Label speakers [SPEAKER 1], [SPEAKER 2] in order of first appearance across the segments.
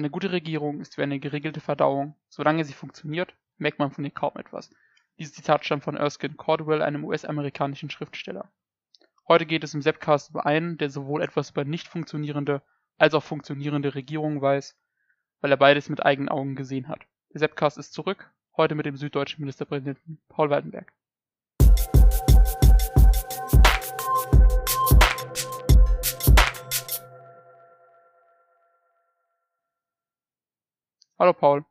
[SPEAKER 1] Eine gute Regierung ist wie eine geregelte Verdauung. Solange sie funktioniert, merkt man von ihr kaum etwas. Dieses Zitat stammt von Erskine Caldwell, einem US-amerikanischen Schriftsteller. Heute geht es im Zepcast über einen, der sowohl etwas über nicht funktionierende als auch funktionierende Regierungen weiß, weil er beides mit eigenen Augen gesehen hat. Der Zepcast ist zurück, heute mit dem süddeutschen Ministerpräsidenten Paul Waldenberg. Hallo Paul.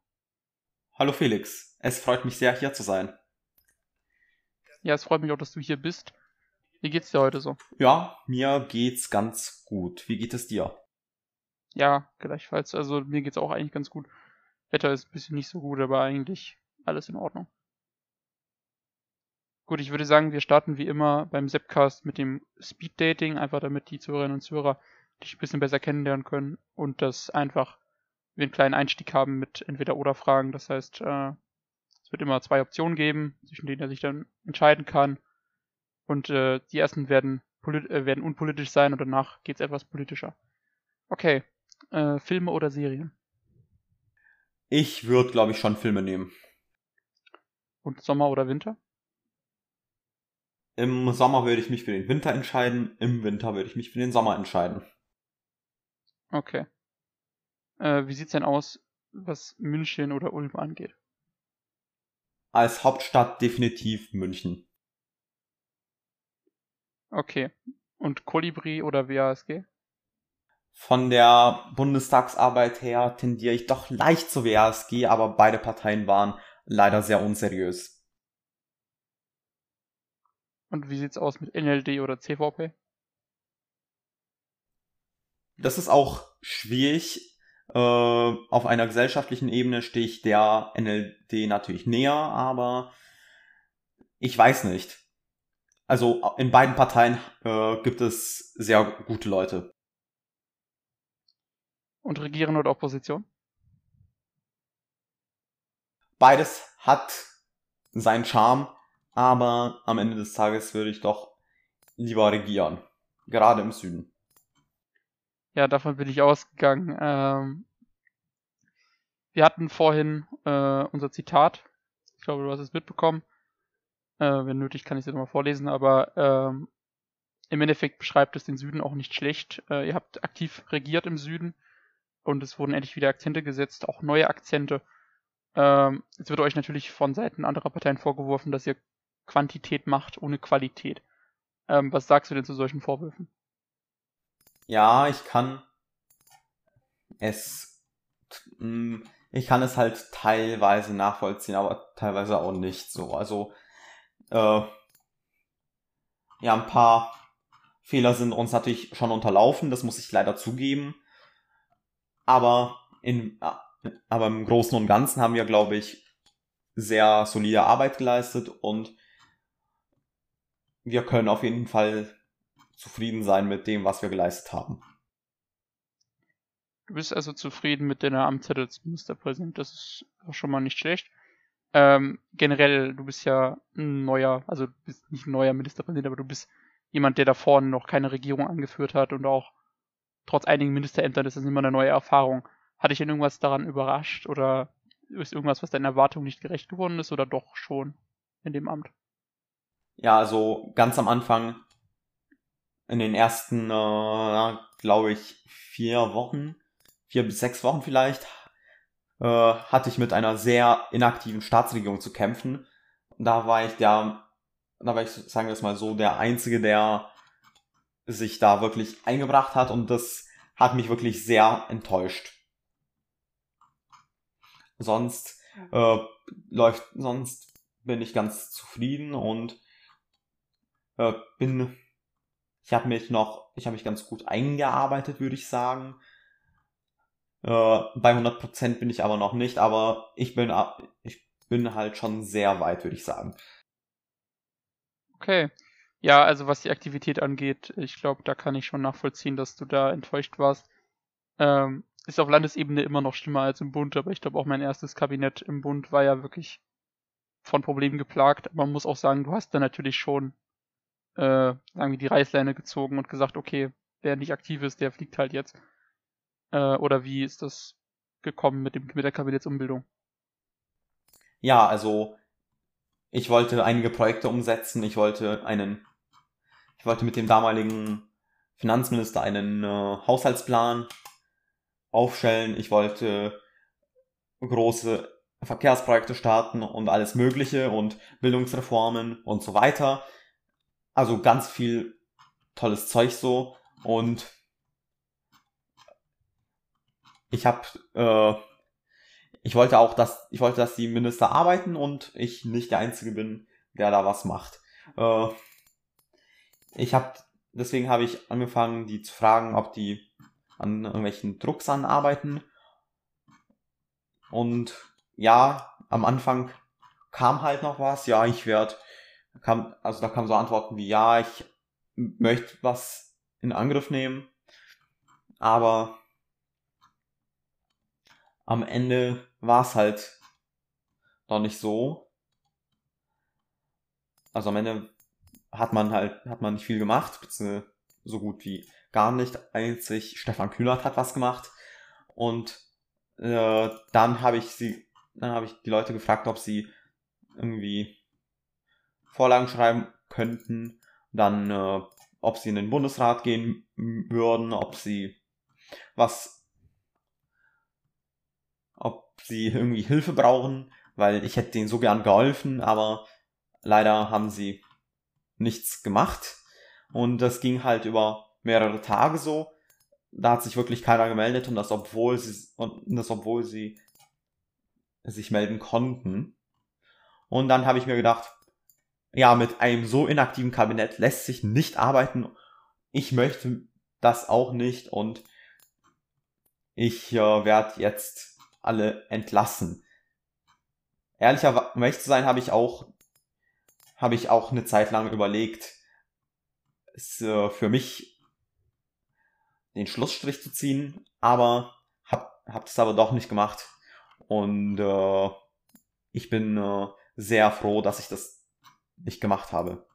[SPEAKER 2] Hallo Felix, es freut mich sehr, hier zu sein.
[SPEAKER 1] Ja, es freut mich auch, dass du hier bist. Wie geht's dir heute so?
[SPEAKER 2] Ja, mir geht's ganz gut. Wie geht es dir?
[SPEAKER 1] Ja, gleichfalls. Also mir geht's auch eigentlich ganz gut. Wetter ist ein bisschen nicht so gut, aber eigentlich alles in Ordnung. Gut, ich würde sagen, wir starten wie immer beim Zepcast mit dem Speed Dating, einfach damit die Zuhörerinnen und Zuhörer dich ein bisschen besser kennenlernen können und das einfach wir einen kleinen Einstieg haben mit entweder oder Fragen. Das heißt, äh, es wird immer zwei Optionen geben, zwischen denen er sich dann entscheiden kann. Und äh, die ersten werden, äh, werden unpolitisch sein und danach geht es etwas politischer. Okay, äh, Filme oder Serien?
[SPEAKER 2] Ich würde, glaube ich, schon Filme nehmen.
[SPEAKER 1] Und Sommer oder Winter?
[SPEAKER 2] Im Sommer würde ich mich für den Winter entscheiden, im Winter würde ich mich für den Sommer entscheiden.
[SPEAKER 1] Okay. Äh, wie sieht's denn aus, was München oder Ulm angeht?
[SPEAKER 2] Als Hauptstadt definitiv München.
[SPEAKER 1] Okay. Und Kolibri oder WASG?
[SPEAKER 2] Von der Bundestagsarbeit her tendiere ich doch leicht zu WASG, aber beide Parteien waren leider sehr unseriös.
[SPEAKER 1] Und wie sieht's aus mit NLD oder CVP?
[SPEAKER 2] Das ist auch schwierig. Äh, auf einer gesellschaftlichen Ebene stehe ich der NLD natürlich näher, aber ich weiß nicht. Also in beiden Parteien äh, gibt es sehr gute Leute.
[SPEAKER 1] Und Regieren oder Opposition?
[SPEAKER 2] Beides hat seinen Charme, aber am Ende des Tages würde ich doch lieber regieren. Gerade im Süden.
[SPEAKER 1] Ja, davon bin ich ausgegangen. Ähm, wir hatten vorhin äh, unser Zitat. Ich glaube, du hast es mitbekommen. Äh, wenn nötig, kann ich es nochmal vorlesen, aber ähm, im Endeffekt beschreibt es den Süden auch nicht schlecht. Äh, ihr habt aktiv regiert im Süden und es wurden endlich wieder Akzente gesetzt, auch neue Akzente. Ähm, jetzt wird euch natürlich von Seiten anderer Parteien vorgeworfen, dass ihr Quantität macht ohne Qualität. Ähm, was sagst du denn zu solchen Vorwürfen?
[SPEAKER 2] Ja, ich kann es, hm, ich kann es halt teilweise nachvollziehen, aber teilweise auch nicht so. Also, äh, ja, ein paar Fehler sind uns natürlich schon unterlaufen, das muss ich leider zugeben. Aber in, aber im Großen und Ganzen haben wir, glaube ich, sehr solide Arbeit geleistet und wir können auf jeden Fall zufrieden sein mit dem, was wir geleistet haben.
[SPEAKER 1] Du bist also zufrieden mit deiner Amtszeit als Ministerpräsident. Das ist auch schon mal nicht schlecht. Ähm, generell, du bist ja ein neuer, also du bist nicht ein neuer Ministerpräsident, aber du bist jemand, der da vorne noch keine Regierung angeführt hat und auch trotz einigen Ministerämtern ist das immer eine neue Erfahrung. Hat dich denn irgendwas daran überrascht oder ist irgendwas, was deinen Erwartungen nicht gerecht geworden ist oder doch schon in dem Amt?
[SPEAKER 2] Ja, also ganz am Anfang in den ersten, äh, glaube ich, vier Wochen, vier bis sechs Wochen vielleicht, äh, hatte ich mit einer sehr inaktiven Staatsregierung zu kämpfen. Da war ich der, da war ich, sagen wir es mal so, der Einzige, der sich da wirklich eingebracht hat und das hat mich wirklich sehr enttäuscht. Sonst äh, läuft, sonst bin ich ganz zufrieden und äh, bin ich habe mich noch, ich habe mich ganz gut eingearbeitet, würde ich sagen. Äh, bei 100% bin ich aber noch nicht, aber ich bin, ich bin halt schon sehr weit, würde ich sagen.
[SPEAKER 1] Okay. Ja, also was die Aktivität angeht, ich glaube, da kann ich schon nachvollziehen, dass du da enttäuscht warst. Ähm, ist auf Landesebene immer noch schlimmer als im Bund, aber ich glaube auch mein erstes Kabinett im Bund war ja wirklich von Problemen geplagt. Man muss auch sagen, du hast da natürlich schon äh, sagen wir, die Reißleine gezogen und gesagt, okay, wer nicht aktiv ist, der fliegt halt jetzt. Äh, oder wie ist das gekommen mit, dem, mit der Kabinettsumbildung?
[SPEAKER 2] Ja, also ich wollte einige Projekte umsetzen. Ich wollte einen, ich wollte mit dem damaligen Finanzminister einen äh, Haushaltsplan aufstellen. Ich wollte große Verkehrsprojekte starten und alles Mögliche und Bildungsreformen und so weiter. Also ganz viel tolles Zeug so und ich habe äh, ich wollte auch, dass ich wollte, dass die Minister arbeiten und ich nicht der Einzige bin, der da was macht. Äh, ich habe deswegen habe ich angefangen, die zu fragen, ob die an irgendwelchen Drucksachen arbeiten. Und ja, am Anfang kam halt noch was. Ja, ich werde, kam, also da kamen so Antworten wie, ja, ich möchte was in Angriff nehmen. Aber am Ende war es halt noch nicht so. Also am Ende hat man halt, hat man nicht viel gemacht, so gut wie gar nicht. Einzig Stefan Kühnert hat was gemacht. Und äh, dann habe ich sie, dann habe ich die Leute gefragt, ob sie irgendwie Vorlagen schreiben könnten. Dann, äh, ob sie in den Bundesrat gehen würden, ob sie was, ob sie irgendwie Hilfe brauchen, weil ich hätte denen so gern geholfen, aber leider haben sie nichts gemacht. Und das ging halt über mehrere Tage so. Da hat sich wirklich keiner gemeldet und das obwohl sie und das obwohl sie sich melden konnten. Und dann habe ich mir gedacht, ja, mit einem so inaktiven Kabinett lässt sich nicht arbeiten. Ich möchte das auch nicht und ich äh, werde jetzt alle entlassen. Ehrlicher ehrlich zu sein, habe ich auch habe ich auch eine Zeit lang überlegt, es, äh, für mich den Schlussstrich zu ziehen, aber hab, hab das aber doch nicht gemacht. Und äh, ich bin äh, sehr froh, dass ich das nicht gemacht habe.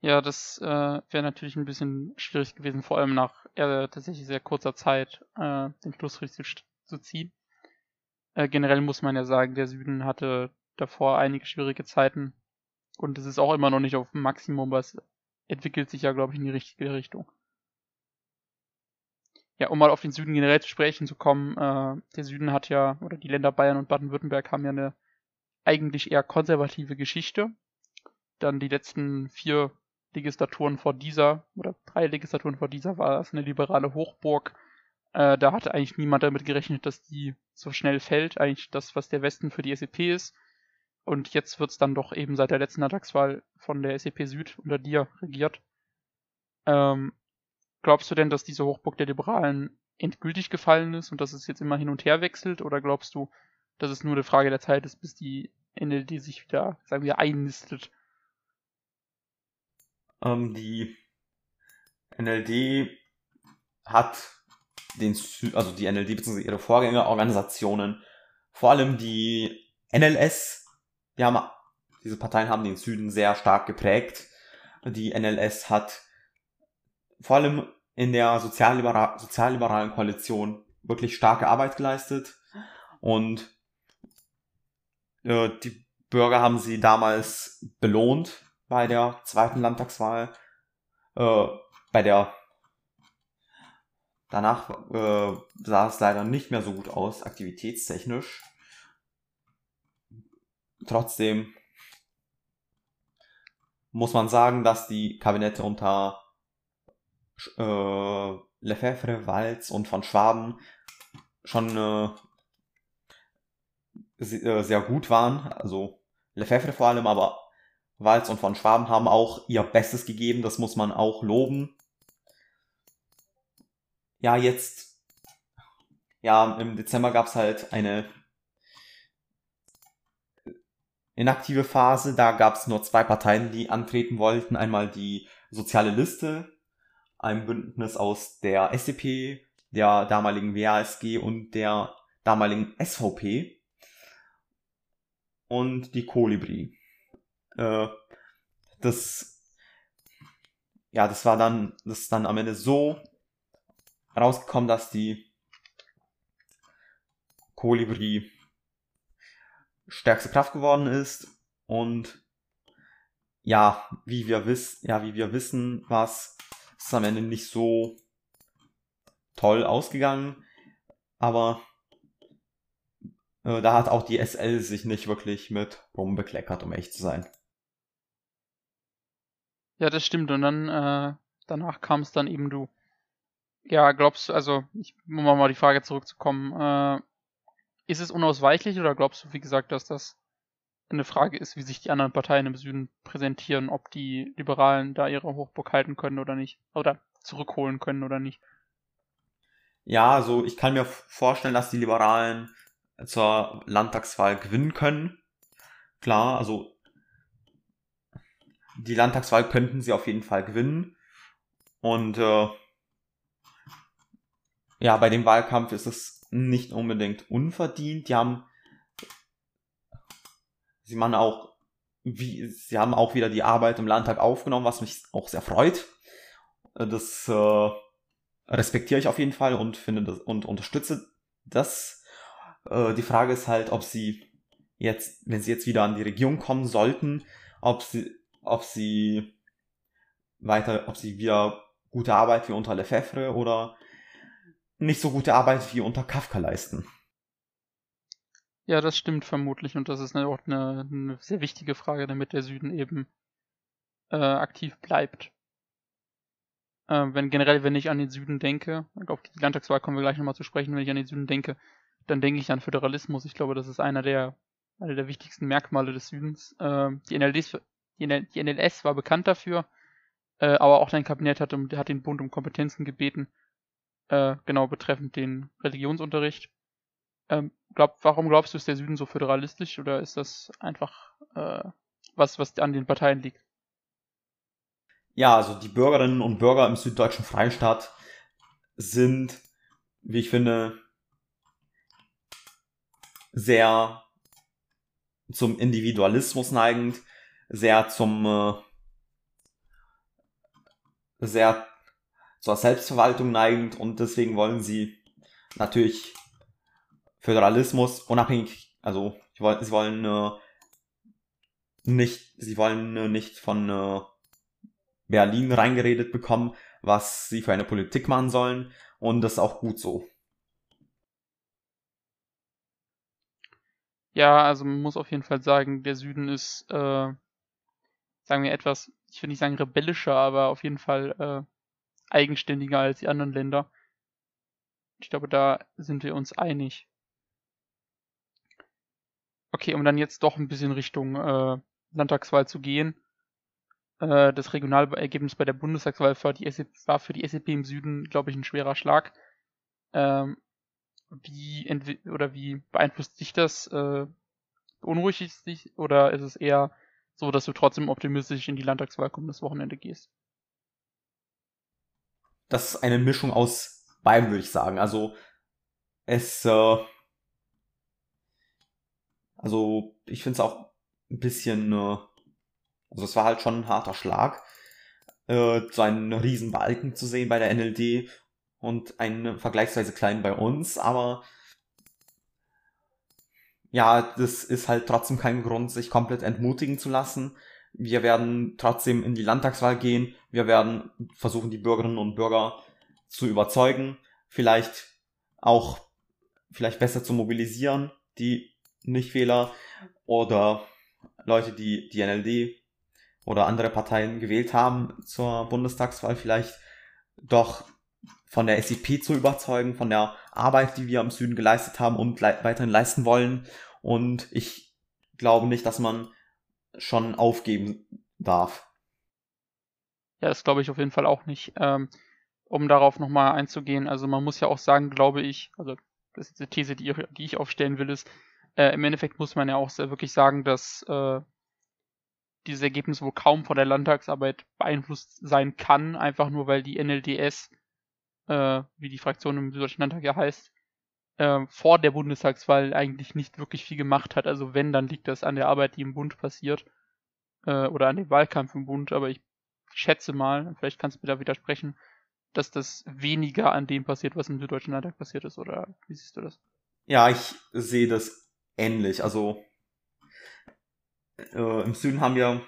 [SPEAKER 1] Ja, das äh, wäre natürlich ein bisschen schwierig gewesen, vor allem nach äh, tatsächlich sehr kurzer Zeit äh, den Schlussstrich zu, zu ziehen. Äh, generell muss man ja sagen, der Süden hatte davor einige schwierige Zeiten und es ist auch immer noch nicht auf dem Maximum, was entwickelt sich ja, glaube ich, in die richtige Richtung. Ja, um mal auf den Süden generell zu sprechen zu kommen, äh, der Süden hat ja, oder die Länder Bayern und Baden-Württemberg haben ja eine eigentlich eher konservative Geschichte. Dann die letzten vier Legislaturen vor dieser, oder drei Legislaturen vor dieser, war es eine liberale Hochburg. Äh, da hatte eigentlich niemand damit gerechnet, dass die so schnell fällt. Eigentlich das, was der Westen für die SEP ist. Und jetzt wird es dann doch eben seit der letzten Landtagswahl von der SEP Süd unter dir regiert. Ähm, glaubst du denn, dass diese Hochburg der Liberalen endgültig gefallen ist und dass es jetzt immer hin und her wechselt? Oder glaubst du, dass es nur eine Frage der Zeit ist, bis die NLD sich wieder, sagen wir, einnistet?
[SPEAKER 2] Ähm, die NLD hat den, also die NLD bzw. ihre Vorgängerorganisationen, vor allem die NLS, die haben, diese Parteien haben den Süden sehr stark geprägt. Die NLS hat vor allem in der soziallibera sozialliberalen Koalition wirklich starke Arbeit geleistet und äh, die Bürger haben sie damals belohnt bei der zweiten Landtagswahl. Äh, bei der danach äh, sah es leider nicht mehr so gut aus, aktivitätstechnisch trotzdem muss man sagen, dass die Kabinette unter äh, Lefebvre, Walz und von Schwaben schon äh, sehr gut waren. Also Lefebvre vor allem, aber Walz und von Schwaben haben auch ihr Bestes gegeben. Das muss man auch loben. Ja, jetzt, ja, im Dezember gab es halt eine inaktive Phase. Da gab es nur zwei Parteien, die antreten wollten. Einmal die Soziale Liste, ein Bündnis aus der SDP, der damaligen WASG und der damaligen SVP und die Kolibri. Äh, das, ja, das war dann, das ist dann am Ende so rausgekommen, dass die Kolibri stärkste Kraft geworden ist und ja, wie wir wissen, ja, wie wir wissen, was ist am Ende nicht so toll ausgegangen, aber da hat auch die SL sich nicht wirklich mit rumbekleckert, um echt zu sein.
[SPEAKER 1] Ja, das stimmt. Und dann äh, danach kam es dann eben du. Ja, glaubst du, also, ich, um mal die Frage zurückzukommen, äh, ist es unausweichlich oder glaubst du, wie gesagt, dass das eine Frage ist, wie sich die anderen Parteien im Süden präsentieren, ob die Liberalen da ihre Hochburg halten können oder nicht? Oder zurückholen können oder nicht?
[SPEAKER 2] Ja, also ich kann mir vorstellen, dass die Liberalen zur Landtagswahl gewinnen können. Klar, also die Landtagswahl könnten sie auf jeden Fall gewinnen. Und äh, ja, bei dem Wahlkampf ist es nicht unbedingt unverdient. Die haben, sie machen auch, wie, sie haben auch wieder die Arbeit im Landtag aufgenommen, was mich auch sehr freut. Das äh, respektiere ich auf jeden Fall und finde das und unterstütze das. Äh, die Frage ist halt, ob sie jetzt, wenn sie jetzt wieder an die Regierung kommen sollten, ob sie, ob sie weiter, ob sie wieder gute Arbeit wie unter Lefebvre oder nicht so gute Arbeit wie unter Kafka leisten.
[SPEAKER 1] Ja, das stimmt vermutlich und das ist auch eine, eine sehr wichtige Frage, damit der Süden eben äh, aktiv bleibt. Äh, wenn generell, wenn ich an den Süden denke, auf die Landtagswahl kommen wir gleich nochmal zu sprechen, wenn ich an den Süden denke, dann denke ich an Föderalismus. Ich glaube, das ist einer der, einer der wichtigsten Merkmale des Südens. Äh, die, NLDs, die, die NLS war bekannt dafür, äh, aber auch dein Kabinett hat, um, hat den Bund um Kompetenzen gebeten, äh, genau betreffend den Religionsunterricht. Ähm, glaub, warum glaubst du, ist der Süden so föderalistisch oder ist das einfach äh, was, was an den Parteien liegt?
[SPEAKER 2] Ja, also die Bürgerinnen und Bürger im süddeutschen Freistaat sind, wie ich finde, sehr zum Individualismus neigend, sehr zum äh, sehr zur Selbstverwaltung neigend und deswegen wollen sie natürlich Föderalismus unabhängig, also sie wollen, sie wollen äh, nicht, sie wollen äh, nicht von äh, Berlin reingeredet bekommen, was sie für eine Politik machen sollen und das ist auch gut so.
[SPEAKER 1] Ja, also man muss auf jeden Fall sagen, der Süden ist, äh, sagen wir etwas, ich will nicht sagen rebellischer, aber auf jeden Fall äh, eigenständiger als die anderen Länder. Ich glaube, da sind wir uns einig. Okay, um dann jetzt doch ein bisschen Richtung äh, Landtagswahl zu gehen. Äh, das Regionalergebnis bei der Bundestagswahl für die SEP, war für die SEP im Süden, glaube ich, ein schwerer Schlag. Ähm, wie oder wie beeinflusst dich das? Äh, beunruhigt dich oder ist es eher so, dass du trotzdem optimistisch in die Landtagswahl kommendes Wochenende gehst?
[SPEAKER 2] Das ist eine Mischung aus beidem, würde ich sagen. Also es, äh, also ich finde es auch ein bisschen, äh, also es war halt schon ein harter Schlag, äh, so einen riesen Balken zu sehen bei der NLD und einen vergleichsweise kleinen bei uns, aber ja, das ist halt trotzdem kein Grund, sich komplett entmutigen zu lassen. Wir werden trotzdem in die Landtagswahl gehen. Wir werden versuchen, die Bürgerinnen und Bürger zu überzeugen, vielleicht auch vielleicht besser zu mobilisieren, die Nichtwähler oder Leute, die die NLD oder andere Parteien gewählt haben zur Bundestagswahl, vielleicht doch von der SEP zu überzeugen, von der Arbeit, die wir im Süden geleistet haben und le weiterhin leisten wollen. Und ich glaube nicht, dass man schon aufgeben darf.
[SPEAKER 1] Ja, das glaube ich auf jeden Fall auch nicht. Ähm, um darauf nochmal einzugehen, also man muss ja auch sagen, glaube ich, also das ist eine These, die, die ich aufstellen will, ist, äh, im Endeffekt muss man ja auch wirklich sagen, dass äh, dieses Ergebnis wohl kaum von der Landtagsarbeit beeinflusst sein kann, einfach nur weil die NLDS äh, wie die Fraktion im Süddeutschen Landtag ja heißt, äh, vor der Bundestagswahl eigentlich nicht wirklich viel gemacht hat. Also wenn, dann liegt das an der Arbeit, die im Bund passiert äh, oder an dem Wahlkampf im Bund. Aber ich schätze mal, vielleicht kannst du mir da widersprechen, dass das weniger an dem passiert, was im Süddeutschen Landtag passiert ist. Oder wie siehst du das?
[SPEAKER 2] Ja, ich sehe das ähnlich. Also äh, im Süden haben wir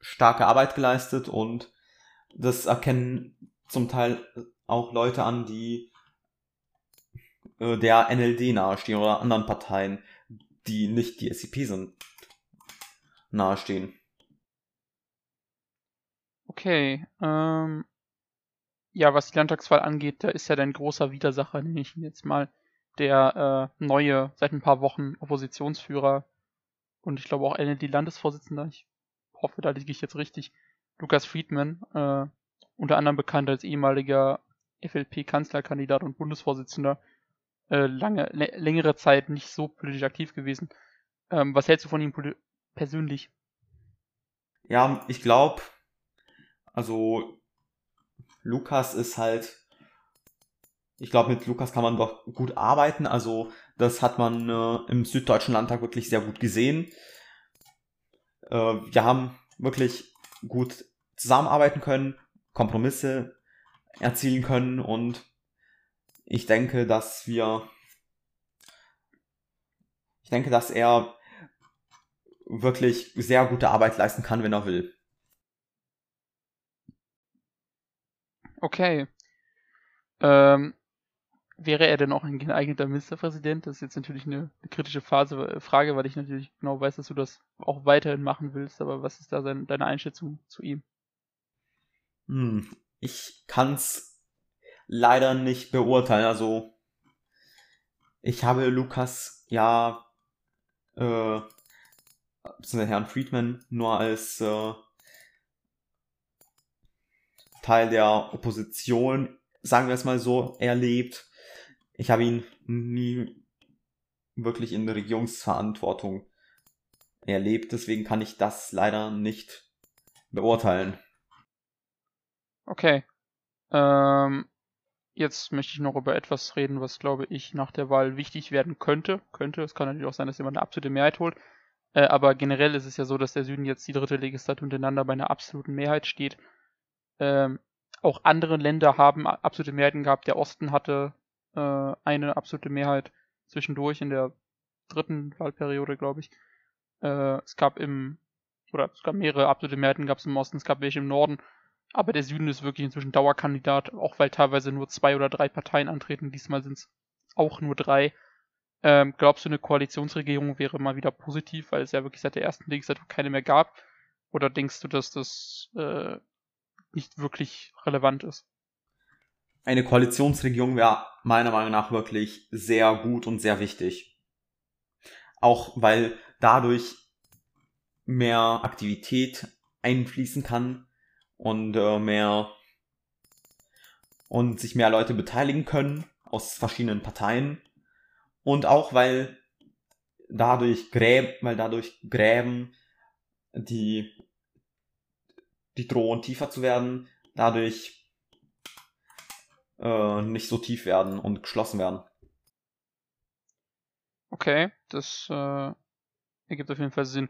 [SPEAKER 2] starke Arbeit geleistet und das erkennen zum Teil auch Leute an, die äh, der NLD nahestehen oder anderen Parteien, die nicht die SCP sind, nahestehen.
[SPEAKER 1] Okay, ähm, ja, was die Landtagswahl angeht, da ist ja dein großer Widersacher, nenne ich ihn jetzt mal, der äh, neue, seit ein paar Wochen Oppositionsführer und ich glaube auch NLD-Landesvorsitzender, ich hoffe, da liege ich jetzt richtig, Lukas Friedman, äh, unter anderem bekannt als ehemaliger FLP-Kanzlerkandidat und Bundesvorsitzender, äh, lange, längere Zeit nicht so politisch aktiv gewesen. Ähm, was hältst du von ihm persönlich?
[SPEAKER 2] Ja, ich glaube, also Lukas ist halt, ich glaube, mit Lukas kann man doch gut arbeiten. Also das hat man äh, im Süddeutschen Landtag wirklich sehr gut gesehen. Äh, wir haben wirklich gut zusammenarbeiten können, Kompromisse erzielen können und ich denke, dass wir, ich denke, dass er wirklich sehr gute Arbeit leisten kann, wenn er will.
[SPEAKER 1] Okay. Ähm, wäre er denn auch ein geeigneter Ministerpräsident? Das ist jetzt natürlich eine, eine kritische Phase, äh, Frage, weil ich natürlich genau weiß, dass du das auch weiterhin machen willst. Aber was ist da sein, deine Einschätzung zu ihm?
[SPEAKER 2] Hm, ich kann's leider nicht beurteilen. Also ich habe Lukas ja äh, Herrn Friedman nur als äh, Teil der Opposition, sagen wir es mal so, erlebt. Ich habe ihn nie wirklich in Regierungsverantwortung erlebt, deswegen kann ich das leider nicht beurteilen.
[SPEAKER 1] Okay. Ähm, jetzt möchte ich noch über etwas reden, was glaube ich nach der Wahl wichtig werden könnte. Könnte, es kann natürlich auch sein, dass jemand eine absolute Mehrheit holt. Äh, aber generell ist es ja so, dass der Süden jetzt die dritte Legislatur hintereinander bei einer absoluten Mehrheit steht. Ähm, auch andere Länder haben absolute Mehrheiten gehabt. Der Osten hatte äh, eine absolute Mehrheit zwischendurch in der dritten Wahlperiode, glaube ich. Äh, es gab im, oder es gab mehrere absolute Mehrheiten gab es im Osten, es gab welche im Norden. Aber der Süden ist wirklich inzwischen Dauerkandidat, auch weil teilweise nur zwei oder drei Parteien antreten. Diesmal sind es auch nur drei. Ähm, glaubst du, eine Koalitionsregierung wäre mal wieder positiv, weil es ja wirklich seit der ersten Legislatur keine mehr gab? Oder denkst du, dass das äh, nicht wirklich relevant ist.
[SPEAKER 2] Eine Koalitionsregierung wäre meiner Meinung nach wirklich sehr gut und sehr wichtig. Auch weil dadurch mehr Aktivität einfließen kann und äh, mehr und sich mehr Leute beteiligen können aus verschiedenen Parteien und auch weil dadurch Gräben, weil dadurch Gräben, die die drohen tiefer zu werden, dadurch äh, nicht so tief werden und geschlossen werden.
[SPEAKER 1] Okay, das äh, ergibt auf jeden Fall Sinn.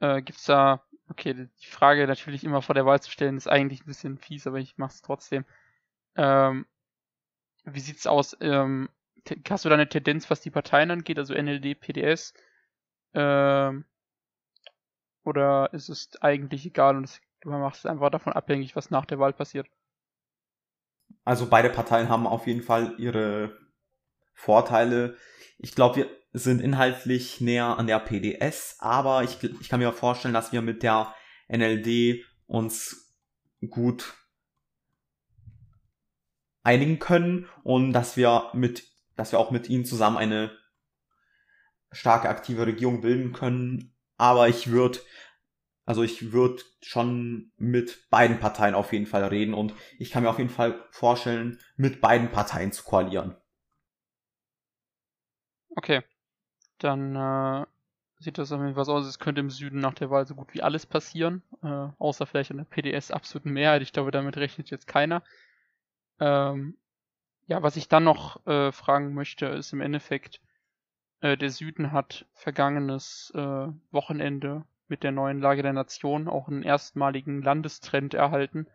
[SPEAKER 1] Äh, gibt's da, okay, die Frage natürlich immer vor der Wahl zu stellen, ist eigentlich ein bisschen fies, aber ich mach's trotzdem. Ähm, wie sieht's aus? Ähm, hast du da eine Tendenz, was die Parteien angeht, also NLD, PDS? Ähm, oder ist es eigentlich egal und es Du machst es einfach davon abhängig, was nach der Wahl passiert.
[SPEAKER 2] Also beide Parteien haben auf jeden Fall ihre Vorteile. Ich glaube, wir sind inhaltlich näher an der PDS, aber ich, ich kann mir vorstellen, dass wir mit der NLD uns gut einigen können und dass wir mit, dass wir auch mit ihnen zusammen eine starke aktive Regierung bilden können. Aber ich würde also ich würde schon mit beiden Parteien auf jeden Fall reden und ich kann mir auf jeden Fall vorstellen, mit beiden Parteien zu koalieren.
[SPEAKER 1] Okay. Dann äh, sieht das auf jeden Fall so aus, es könnte im Süden nach der Wahl so gut wie alles passieren, äh, außer vielleicht in der PDS absoluten Mehrheit. Ich glaube, damit rechnet jetzt keiner. Ähm, ja, was ich dann noch äh, fragen möchte, ist im Endeffekt, äh, der Süden hat vergangenes äh, Wochenende mit der neuen Lage der Nation auch einen erstmaligen Landestrend erhalten.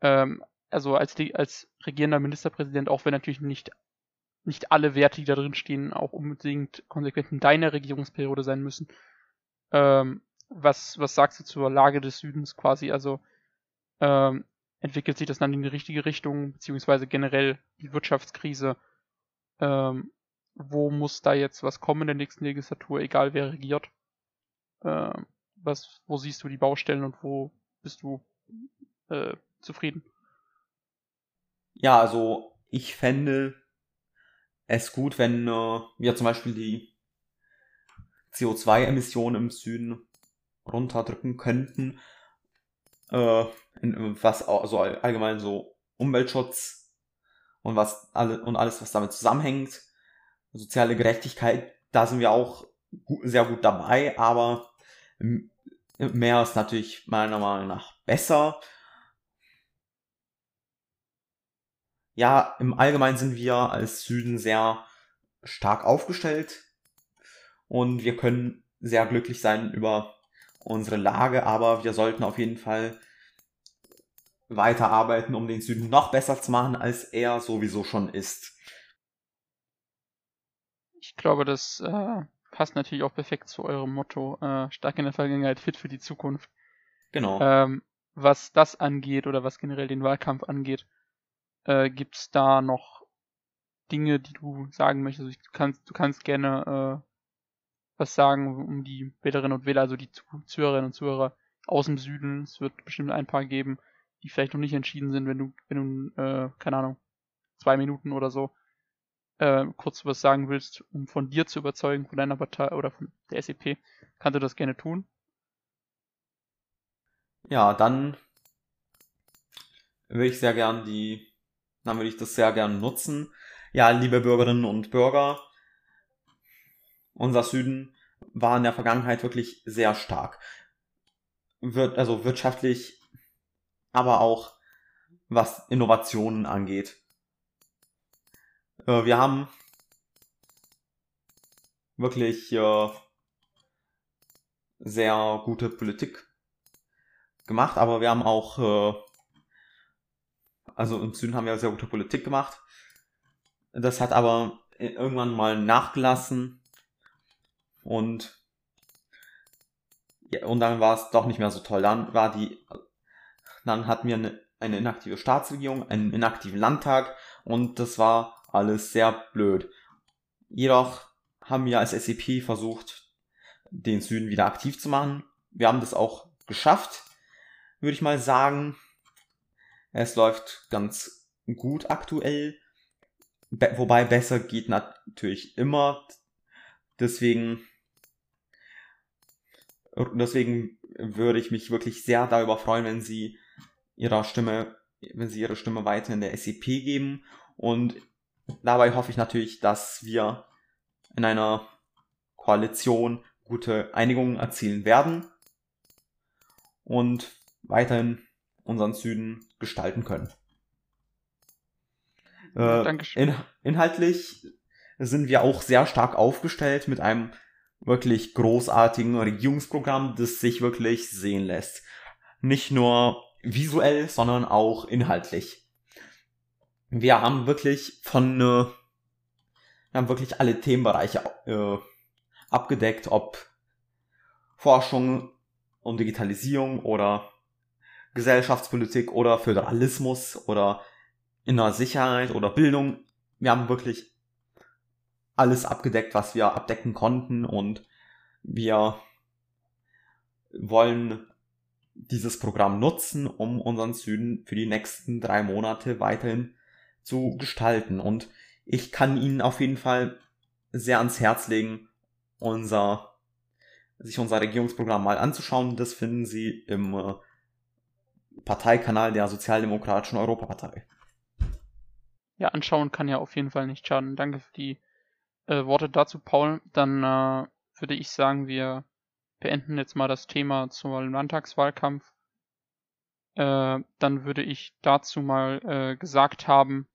[SPEAKER 1] Ähm, also als, als regierender Ministerpräsident, auch wenn natürlich nicht nicht alle Werte, die da drin stehen, auch unbedingt konsequent in deiner Regierungsperiode sein müssen. Ähm, was, was sagst du zur Lage des Südens quasi? Also ähm, entwickelt sich das dann in die richtige Richtung, beziehungsweise generell die Wirtschaftskrise? Ähm, wo muss da jetzt was kommen in der nächsten Legislatur, egal wer regiert? Ähm, was, wo siehst du die Baustellen und wo bist du äh, zufrieden?
[SPEAKER 2] Ja, also ich fände es gut, wenn äh, wir zum Beispiel die CO2-Emissionen im Süden runterdrücken könnten, äh, in, was also allgemein so Umweltschutz und was alle und alles, was damit zusammenhängt, soziale Gerechtigkeit, da sind wir auch sehr gut dabei, aber mehr ist natürlich meiner Meinung nach besser. Ja, im Allgemeinen sind wir als Süden sehr stark aufgestellt und wir können sehr glücklich sein über unsere Lage, aber wir sollten auf jeden Fall weiterarbeiten, um den Süden noch besser zu machen, als er sowieso schon ist.
[SPEAKER 1] Ich glaube, das äh, passt natürlich auch perfekt zu eurem Motto, äh, stark in der Vergangenheit, fit für die Zukunft.
[SPEAKER 2] Genau.
[SPEAKER 1] Ähm, was das angeht oder was generell den Wahlkampf angeht, äh, gibt es da noch Dinge, die du sagen möchtest? Also du kannst, du kannst gerne äh, was sagen um die Wählerinnen und Wähler, also die Zuhörerinnen und Zuhörer aus dem Süden. Es wird bestimmt ein paar geben, die vielleicht noch nicht entschieden sind, wenn du, wenn du, äh, keine Ahnung, zwei Minuten oder so äh, kurz was sagen willst, um von dir zu überzeugen, von deiner Partei oder von der SEP, kannst du das gerne tun.
[SPEAKER 2] Ja, dann würde ich sehr gern die, dann würde ich das sehr gern nutzen. Ja, liebe Bürgerinnen und Bürger, unser Süden war in der Vergangenheit wirklich sehr stark. Wird, also wirtschaftlich, aber auch was Innovationen angeht. Äh, wir haben wirklich äh, sehr gute Politik gemacht, aber wir haben auch, äh, also im Süden haben wir sehr gute Politik gemacht. Das hat aber irgendwann mal nachgelassen und ja, und dann war es doch nicht mehr so toll. Dann war die, dann hatten wir eine, eine inaktive Staatsregierung, einen inaktiven Landtag und das war alles sehr blöd. Jedoch haben wir als SEP versucht, den Süden wieder aktiv zu machen. Wir haben das auch geschafft, würde ich mal sagen. Es läuft ganz gut aktuell. Be wobei besser geht natürlich immer. Deswegen, deswegen würde ich mich wirklich sehr darüber freuen, wenn Sie ihrer Stimme, wenn Sie Ihre Stimme weiter in der SEP geben. Und Dabei hoffe ich natürlich, dass wir in einer Koalition gute Einigungen erzielen werden und weiterhin unseren Süden gestalten können. Äh, Dankeschön. In, inhaltlich sind wir auch sehr stark aufgestellt mit einem wirklich großartigen Regierungsprogramm, das sich wirklich sehen lässt. Nicht nur visuell, sondern auch inhaltlich wir haben wirklich von, äh, wir haben wirklich alle Themenbereiche äh, abgedeckt, ob Forschung und Digitalisierung oder Gesellschaftspolitik oder Föderalismus oder innere Sicherheit oder Bildung. Wir haben wirklich alles abgedeckt, was wir abdecken konnten und wir wollen dieses Programm nutzen, um unseren Süden für die nächsten drei Monate weiterhin zu gestalten. Und ich kann Ihnen auf jeden Fall sehr ans Herz legen, unser, sich unser Regierungsprogramm mal anzuschauen. Das finden Sie im äh, Parteikanal der Sozialdemokratischen Europapartei.
[SPEAKER 1] Ja, anschauen kann ja auf jeden Fall nicht schaden. Danke für die äh, Worte dazu, Paul. Dann äh, würde ich sagen, wir beenden jetzt mal das Thema zum Landtagswahlkampf. Äh, dann würde ich dazu mal äh, gesagt haben,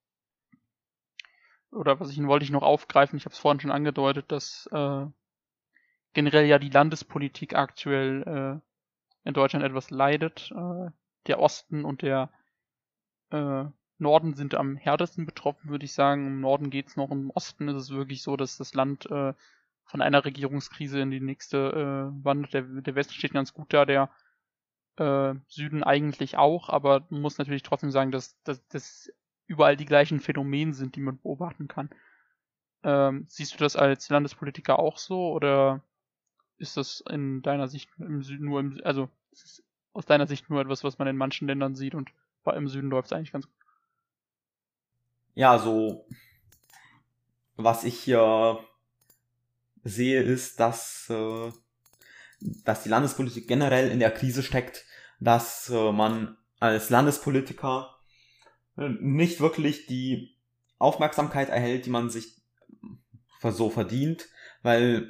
[SPEAKER 1] oder was ich wollte ich noch aufgreifen, ich habe es vorhin schon angedeutet, dass äh, generell ja die Landespolitik aktuell äh, in Deutschland etwas leidet. Der Osten und der äh, Norden sind am härtesten betroffen, würde ich sagen. Im Norden geht's noch, im Osten ist es wirklich so, dass das Land äh, von einer Regierungskrise in die nächste äh, wandert. Der, der Westen steht ganz gut da, der äh, Süden eigentlich auch, aber man muss natürlich trotzdem sagen, dass, dass, dass überall die gleichen Phänomene sind, die man beobachten kann. Ähm, siehst du das als Landespolitiker auch so oder ist das in deiner Sicht im Süden nur im, also ist aus deiner Sicht nur etwas, was man in manchen Ländern sieht und im Süden läuft es eigentlich ganz gut?
[SPEAKER 2] Ja, so was ich hier sehe, ist, dass, äh, dass die Landespolitik generell in der Krise steckt, dass äh, man als Landespolitiker äh, nicht wirklich die Aufmerksamkeit erhält, die man sich so verdient, weil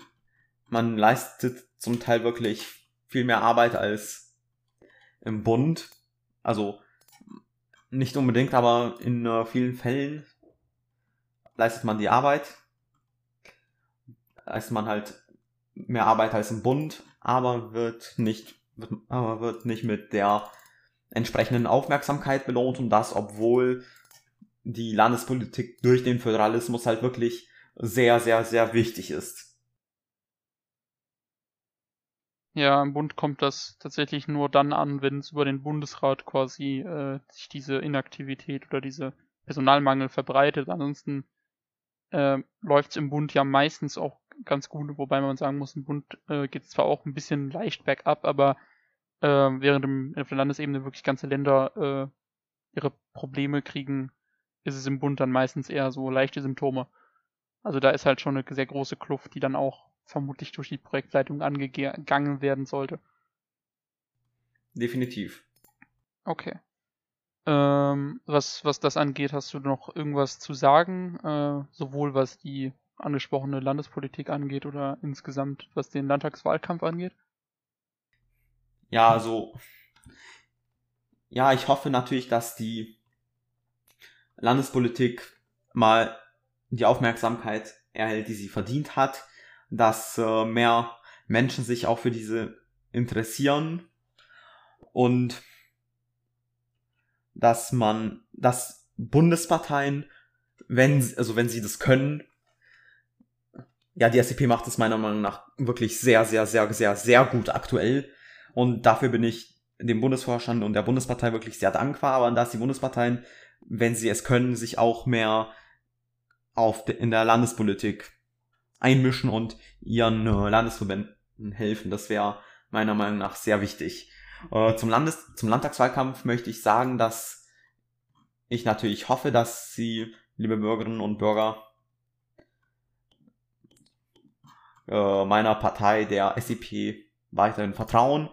[SPEAKER 2] man leistet zum Teil wirklich viel mehr Arbeit als im Bund. Also nicht unbedingt, aber in äh, vielen Fällen leistet man die Arbeit. Leistet man halt mehr Arbeit als im Bund, aber wird nicht, wird, aber wird nicht mit der entsprechenden Aufmerksamkeit belohnt und das, obwohl die Landespolitik durch den Föderalismus halt wirklich sehr, sehr, sehr wichtig ist.
[SPEAKER 1] Ja, im Bund kommt das tatsächlich nur dann an, wenn es über den Bundesrat quasi äh, sich diese Inaktivität oder diese Personalmangel verbreitet. Ansonsten äh, läuft es im Bund ja meistens auch ganz gut, wobei man sagen muss, im Bund äh, geht es zwar auch ein bisschen leicht bergab, aber äh, während im, auf der Landesebene wirklich ganze Länder äh, ihre Probleme kriegen, ist es im Bund dann meistens eher so leichte Symptome. Also da ist halt schon eine sehr große Kluft, die dann auch vermutlich durch die Projektleitung angegangen werden sollte.
[SPEAKER 2] Definitiv.
[SPEAKER 1] Okay. Ähm, was, was das angeht, hast du noch irgendwas zu sagen? Äh, sowohl was die angesprochene Landespolitik angeht oder insgesamt was den Landtagswahlkampf angeht?
[SPEAKER 2] Ja, also ja, ich hoffe natürlich, dass die Landespolitik mal die Aufmerksamkeit erhält, die sie verdient hat, dass äh, mehr Menschen sich auch für diese interessieren und dass man, dass Bundesparteien, wenn, also wenn sie das können, ja, die SCP macht es meiner Meinung nach wirklich sehr, sehr, sehr, sehr, sehr gut aktuell. Und dafür bin ich dem Bundesvorstand und der Bundespartei wirklich sehr dankbar. Aber dass die Bundesparteien, wenn sie es können, sich auch mehr auf de, in der Landespolitik einmischen und ihren äh, Landesverbänden helfen. Das wäre meiner Meinung nach sehr wichtig. Äh, zum, Landes zum Landtagswahlkampf möchte ich sagen, dass ich natürlich hoffe, dass Sie, liebe Bürgerinnen und Bürger, äh, meiner Partei, der SEP, weiterhin vertrauen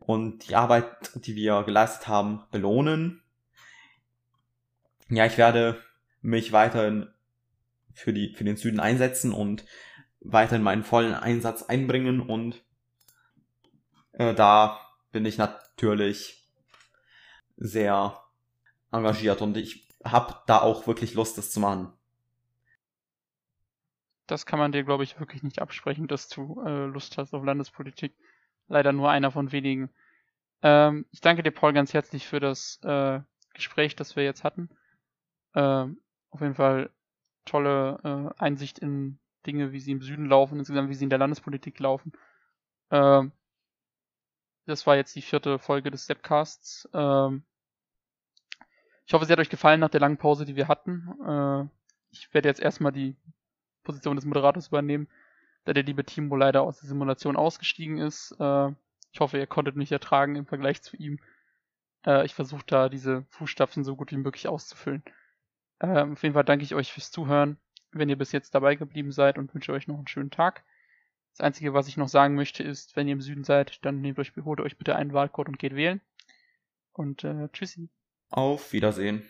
[SPEAKER 2] und die Arbeit, die wir geleistet haben, belohnen. Ja, ich werde mich weiterhin für, die, für den Süden einsetzen und weiterhin meinen vollen Einsatz einbringen und äh, da bin ich natürlich sehr engagiert und ich habe da auch wirklich Lust, das zu machen.
[SPEAKER 1] Das kann man dir, glaube ich, wirklich nicht absprechen, dass du äh, Lust hast auf Landespolitik. Leider nur einer von wenigen. Ähm, ich danke dir, Paul, ganz herzlich für das äh, Gespräch, das wir jetzt hatten. Ähm, auf jeden Fall tolle äh, Einsicht in Dinge, wie sie im Süden laufen, insgesamt wie sie in der Landespolitik laufen. Ähm, das war jetzt die vierte Folge des Stepcasts. Ähm, ich hoffe, sie hat euch gefallen nach der langen Pause, die wir hatten. Äh, ich werde jetzt erstmal die Position des Moderators übernehmen, da der liebe Timo leider aus der Simulation ausgestiegen ist. Äh, ich hoffe, ihr konntet mich ertragen im Vergleich zu ihm. Äh, ich versuche da diese Fußstapfen so gut wie möglich auszufüllen. Ähm, auf jeden Fall danke ich euch fürs Zuhören, wenn ihr bis jetzt dabei geblieben seid und wünsche euch noch einen schönen Tag. Das Einzige, was ich noch sagen möchte, ist, wenn ihr im Süden seid, dann nehmt euch, holt euch bitte einen Wahlcode und geht wählen. Und äh, tschüssi.
[SPEAKER 2] Auf Wiedersehen.